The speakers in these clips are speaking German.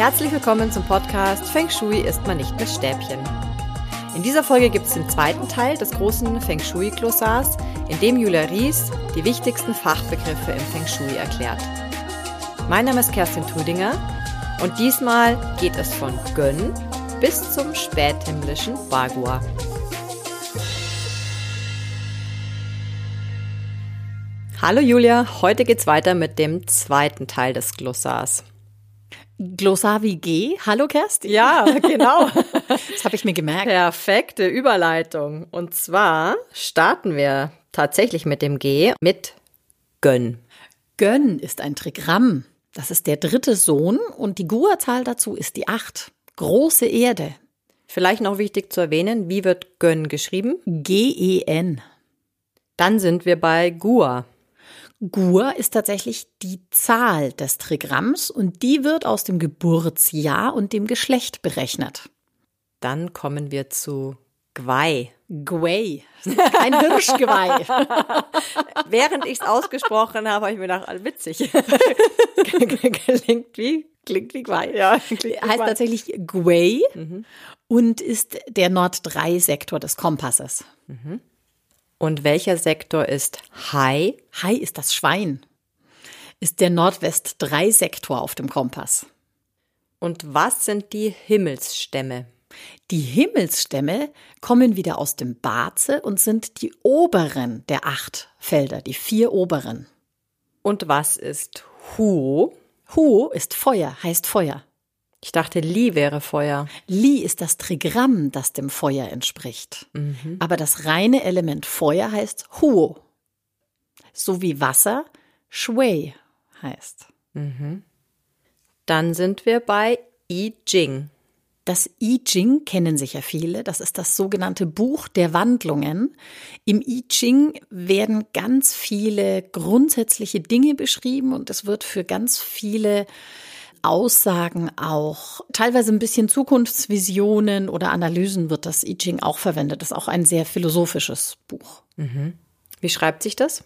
Herzlich willkommen zum Podcast Feng Shui ist man nicht mit Stäbchen. In dieser Folge gibt es den zweiten Teil des großen Feng Shui-Glossars, in dem Julia Ries die wichtigsten Fachbegriffe im Feng Shui erklärt. Mein Name ist Kerstin Tudinger und diesmal geht es von Gönn bis zum späthimmlischen Bagua. Hallo Julia, heute geht's weiter mit dem zweiten Teil des Glossars. Glossar wie G. Hallo Kerstin. Ja, genau. das habe ich mir gemerkt. Perfekte Überleitung. Und zwar starten wir tatsächlich mit dem G mit Gönn. Gönn ist ein Trigramm. Das ist der dritte Sohn und die Gua-Zahl dazu ist die acht. Große Erde. Vielleicht noch wichtig zu erwähnen, wie wird Gönn geschrieben? G-E-N. Dann sind wir bei Gua. Gur ist tatsächlich die Zahl des Trigramms und die wird aus dem Geburtsjahr und dem Geschlecht berechnet. Dann kommen wir zu Gwei. Gwei. Ein Hirschgeweih. Während ich es ausgesprochen habe, habe ich mir gedacht, ah, witzig. klingt wie, klingt wie Gwei. Ja, klingt wie heißt Gwei. tatsächlich Gwei mhm. und ist der Nord-3-Sektor des Kompasses. Mhm. Und welcher Sektor ist Hai? Hai ist das Schwein. Ist der Nordwest-3-Sektor auf dem Kompass. Und was sind die Himmelsstämme? Die Himmelsstämme kommen wieder aus dem Baze und sind die oberen der acht Felder, die vier oberen. Und was ist Huo? Huo ist Feuer, heißt Feuer. Ich dachte, Li wäre Feuer. Li ist das Trigramm, das dem Feuer entspricht. Mhm. Aber das reine Element Feuer heißt Huo. So wie Wasser Shui heißt. Mhm. Dann sind wir bei I Ching. Das I Ching kennen sicher viele. Das ist das sogenannte Buch der Wandlungen. Im I Ching werden ganz viele grundsätzliche Dinge beschrieben und es wird für ganz viele Aussagen auch, teilweise ein bisschen Zukunftsvisionen oder Analysen wird das I Ching auch verwendet. Das ist auch ein sehr philosophisches Buch. Mhm. Wie schreibt sich das?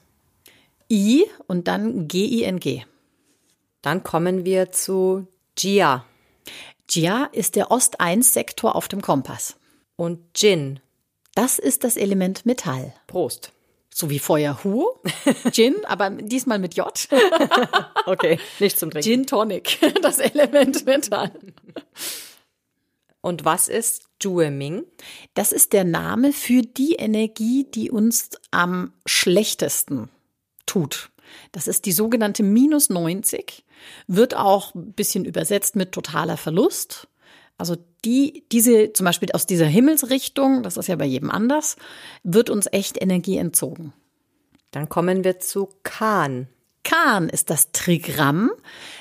I und dann G-I-N-G. -G. Dann kommen wir zu Jia. Jia ist der Ost-1-Sektor auf dem Kompass. Und Jin. Das ist das Element Metall. Prost so wie vorher Hu, Gin, aber diesmal mit J. okay, nicht zum Trinken. Gin Tonic, das Element Metall. Und was ist Jueming? Das ist der Name für die Energie, die uns am schlechtesten tut. Das ist die sogenannte minus 90, wird auch ein bisschen übersetzt mit totaler Verlust. Also die, diese, zum Beispiel aus dieser Himmelsrichtung, das ist ja bei jedem anders, wird uns echt Energie entzogen. Dann kommen wir zu Kan. Kan ist das Trigramm,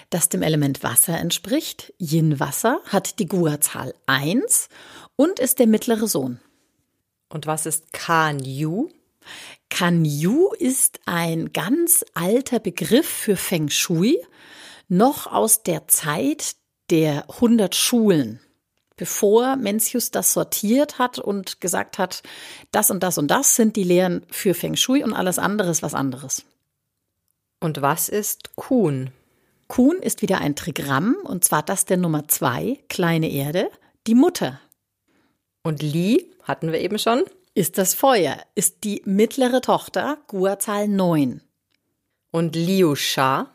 das dem Element Wasser entspricht. Yin Wasser hat die Gua-Zahl 1 und ist der mittlere Sohn. Und was ist Kan Yu? Kan Yu ist ein ganz alter Begriff für Feng Shui, noch aus der Zeit der 100 Schulen bevor Mencius das sortiert hat und gesagt hat, das und das und das sind die Lehren für Feng Shui und alles andere ist was anderes. Und was ist Kuhn? Kuhn ist wieder ein Trigramm und zwar das der Nummer zwei, kleine Erde, die Mutter. Und Li hatten wir eben schon. Ist das Feuer, ist die mittlere Tochter, Gua-Zahl 9. Und Liu Sha?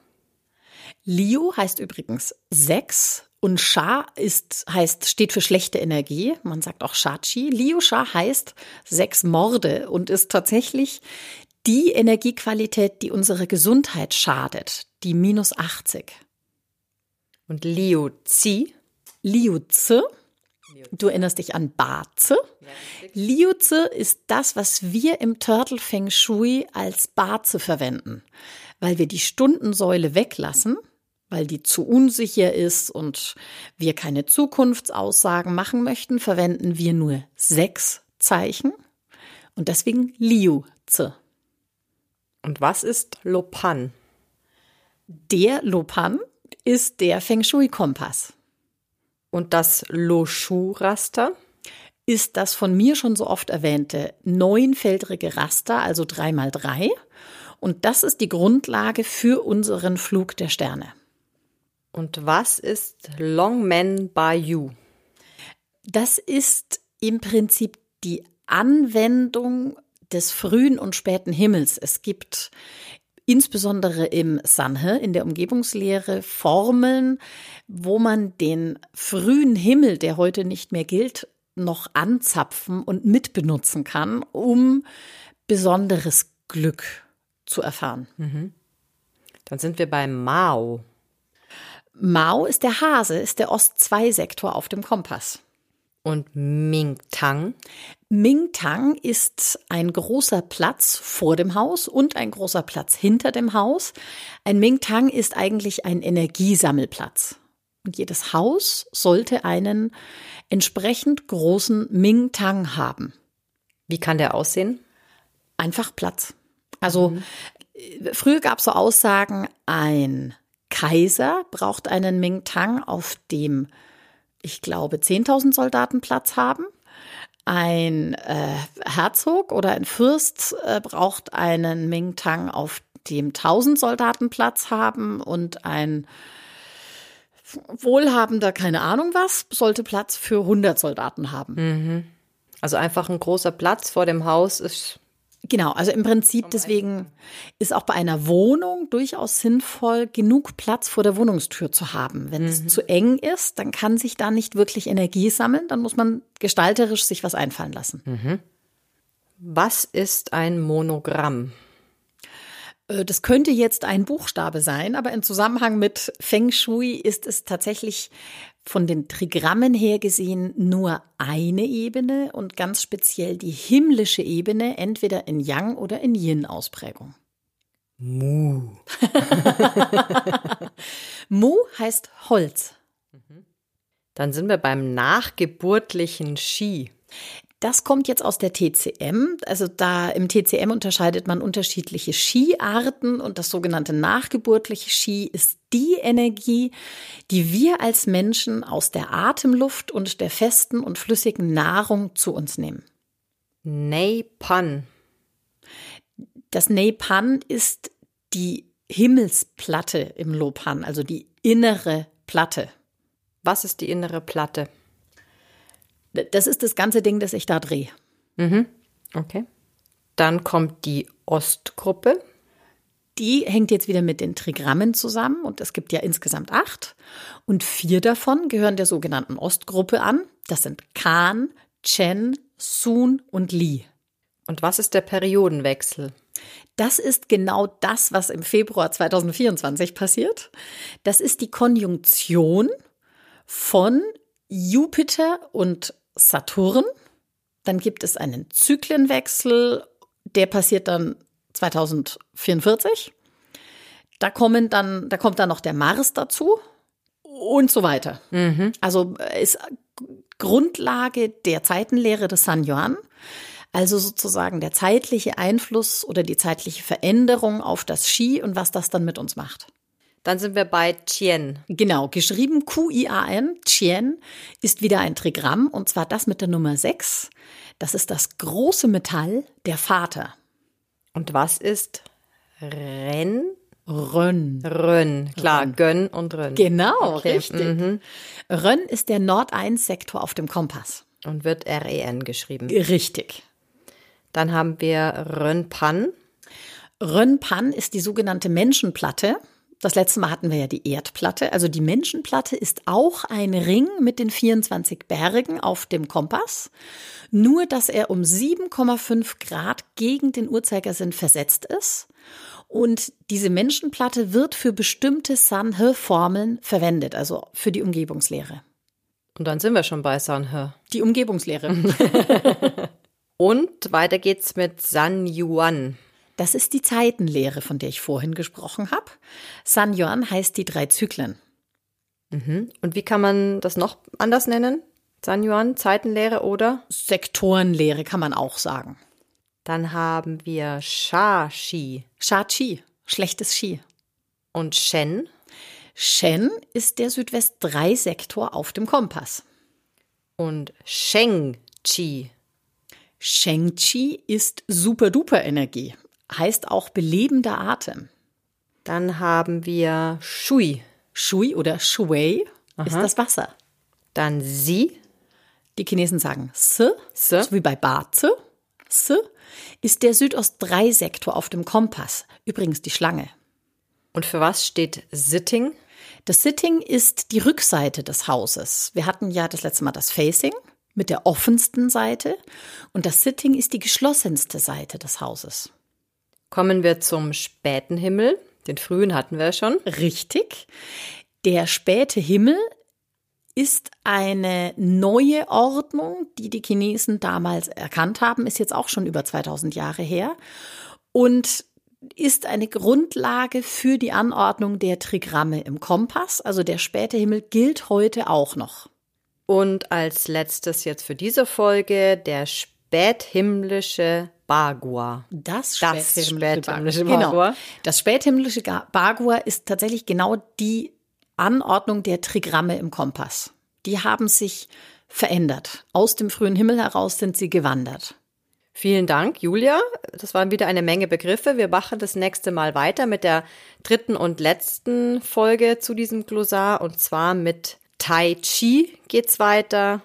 Liu heißt übrigens sechs und Sha ist, heißt, steht für schlechte Energie. Man sagt auch Shachi. Liu Sha heißt sechs Morde und ist tatsächlich die Energiequalität, die unsere Gesundheit schadet. Die minus 80. Und Liu Zi? Liu Zi. Du erinnerst dich an Baze. Liu Zi ist das, was wir im Turtle Feng Shui als Baze verwenden, weil wir die Stundensäule weglassen weil die zu unsicher ist und wir keine Zukunftsaussagen machen möchten, verwenden wir nur sechs Zeichen und deswegen Liu Zi. Und was ist Lopan? Der Lopan ist der Feng Shui-Kompass. Und das Lo Shu-Raster? Ist das von mir schon so oft erwähnte neunfeldrige Raster, also drei mal drei. Und das ist die Grundlage für unseren Flug der Sterne. Und was ist Longmen Bayou? Das ist im Prinzip die Anwendung des frühen und späten Himmels. Es gibt insbesondere im Sanhe, in der Umgebungslehre, Formeln, wo man den frühen Himmel, der heute nicht mehr gilt, noch anzapfen und mitbenutzen kann, um besonderes Glück zu erfahren. Mhm. Dann sind wir bei Mao. Mao ist der Hase, ist der Ost-2-Sektor auf dem Kompass. Und Mingtang? Mingtang ist ein großer Platz vor dem Haus und ein großer Platz hinter dem Haus. Ein Mingtang ist eigentlich ein Energiesammelplatz. Und jedes Haus sollte einen entsprechend großen Mingtang haben. Wie kann der aussehen? Einfach Platz. Also mhm. früher gab es so Aussagen, ein Kaiser braucht einen Mingtang, auf dem ich glaube, 10.000 Soldaten Platz haben. Ein äh, Herzog oder ein Fürst äh, braucht einen Mingtang, auf dem 1000 Soldaten Platz haben und ein Wohlhabender, keine Ahnung was, sollte Platz für 100 Soldaten haben. Mhm. Also einfach ein großer Platz vor dem Haus ist Genau, also im Prinzip deswegen ist auch bei einer Wohnung durchaus sinnvoll, genug Platz vor der Wohnungstür zu haben. Wenn mhm. es zu eng ist, dann kann sich da nicht wirklich Energie sammeln, dann muss man gestalterisch sich was einfallen lassen. Mhm. Was ist ein Monogramm? Äh, das könnte jetzt ein Buchstabe sein, aber im Zusammenhang mit Feng Shui ist es tatsächlich von den Trigrammen her gesehen nur eine Ebene und ganz speziell die himmlische Ebene, entweder in Yang oder in Yin-Ausprägung. Mu. Mu heißt Holz. Dann sind wir beim nachgeburtlichen Ski. Das kommt jetzt aus der TCM. Also da im TCM unterscheidet man unterschiedliche Skiarten und das sogenannte nachgeburtliche Ski ist die Energie, die wir als Menschen aus der Atemluft und der festen und flüssigen Nahrung zu uns nehmen. Neipan. Das Neipan ist die Himmelsplatte im Lopan, also die innere Platte. Was ist die innere Platte? Das ist das ganze Ding, das ich da drehe. Mhm. Okay. Dann kommt die Ostgruppe. Die hängt jetzt wieder mit den Trigrammen zusammen und es gibt ja insgesamt acht. Und vier davon gehören der sogenannten Ostgruppe an. Das sind Kan, Chen, Sun und Li. Und was ist der Periodenwechsel? Das ist genau das, was im Februar 2024 passiert. Das ist die Konjunktion von Jupiter und Saturn. Dann gibt es einen Zyklenwechsel, der passiert dann 2044. Da kommen dann, da kommt dann noch der Mars dazu und so weiter. Mhm. Also ist Grundlage der Zeitenlehre des San Yuan. Also sozusagen der zeitliche Einfluss oder die zeitliche Veränderung auf das Ski und was das dann mit uns macht. Dann sind wir bei Tien. Genau, geschrieben Q-I-A-N. Tien ist wieder ein Trigramm und zwar das mit der Nummer 6. Das ist das große Metall, der Vater. Und was ist Ren? Rön. Rön, klar, Rön. Gönn und Rön. Genau, okay. richtig. Mhm. Rön ist der Nord-1-Sektor auf dem Kompass. Und wird R-E-N geschrieben. Richtig. Dann haben wir Rön-Pan. Rön-Pan ist die sogenannte Menschenplatte. Das letzte Mal hatten wir ja die Erdplatte. Also die Menschenplatte ist auch ein Ring mit den 24 Bergen auf dem Kompass. Nur, dass er um 7,5 Grad gegen den Uhrzeigersinn versetzt ist. Und diese Menschenplatte wird für bestimmte Sanhe-Formeln verwendet, also für die Umgebungslehre. Und dann sind wir schon bei Sanhe. Die Umgebungslehre. Und weiter geht's mit San Yuan. Das ist die Zeitenlehre, von der ich vorhin gesprochen habe. San Yuan heißt die drei Zyklen. Mhm. Und wie kann man das noch anders nennen? San Yuan, Zeitenlehre oder? Sektorenlehre kann man auch sagen. Dann haben wir Sha-Shi. Sha-Chi, schlechtes Ski. Und Shen? Shen ist der Südwest-3-Sektor auf dem Kompass. Und Sheng-Chi? Sheng-Chi ist Super-Duper-Energie heißt auch belebender Atem. Dann haben wir Shui. Shui oder Shui ist das Wasser. Dann Sie. Die Chinesen sagen Se, Se. so wie bei Baze. Se ist der Südost-3-Sektor auf dem Kompass. Übrigens die Schlange. Und für was steht Sitting? Das Sitting ist die Rückseite des Hauses. Wir hatten ja das letzte Mal das Facing mit der offensten Seite und das Sitting ist die geschlossenste Seite des Hauses. Kommen wir zum späten Himmel. Den frühen hatten wir schon. Richtig. Der späte Himmel ist eine neue Ordnung, die die Chinesen damals erkannt haben, ist jetzt auch schon über 2000 Jahre her und ist eine Grundlage für die Anordnung der Trigramme im Kompass. Also der späte Himmel gilt heute auch noch. Und als letztes jetzt für diese Folge der späthimmlische Bagua. Das, Das späthimmlische Bagua. Bagua. Genau. Das späthimmlische Bagua ist tatsächlich genau die Anordnung der Trigramme im Kompass. Die haben sich verändert. Aus dem frühen Himmel heraus sind sie gewandert. Vielen Dank, Julia. Das waren wieder eine Menge Begriffe. Wir machen das nächste Mal weiter mit der dritten und letzten Folge zu diesem Glossar. Und zwar mit Tai Chi geht's weiter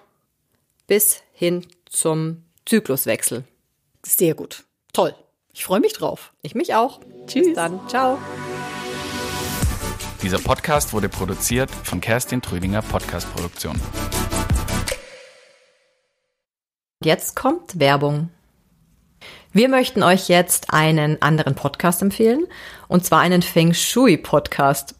bis hin zum Zykluswechsel. Sehr gut. Toll. Ich freue mich drauf. Ich mich auch. Tschüss. Bis dann. Ciao. Dieser Podcast wurde produziert von Kerstin Trüdinger Podcast Produktion. Jetzt kommt Werbung. Wir möchten euch jetzt einen anderen Podcast empfehlen, und zwar einen Feng Shui Podcast.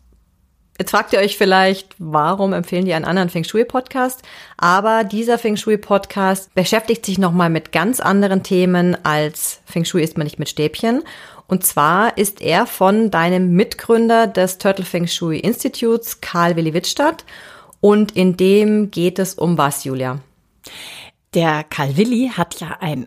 Jetzt fragt ihr euch vielleicht, warum empfehlen die einen anderen Feng Shui Podcast? Aber dieser Feng Shui Podcast beschäftigt sich nochmal mit ganz anderen Themen als Feng Shui ist man nicht mit Stäbchen. Und zwar ist er von deinem Mitgründer des Turtle Feng Shui Instituts, Karl Willi Wittstadt. Und in dem geht es um was, Julia? Der Karl Willi hat ja ein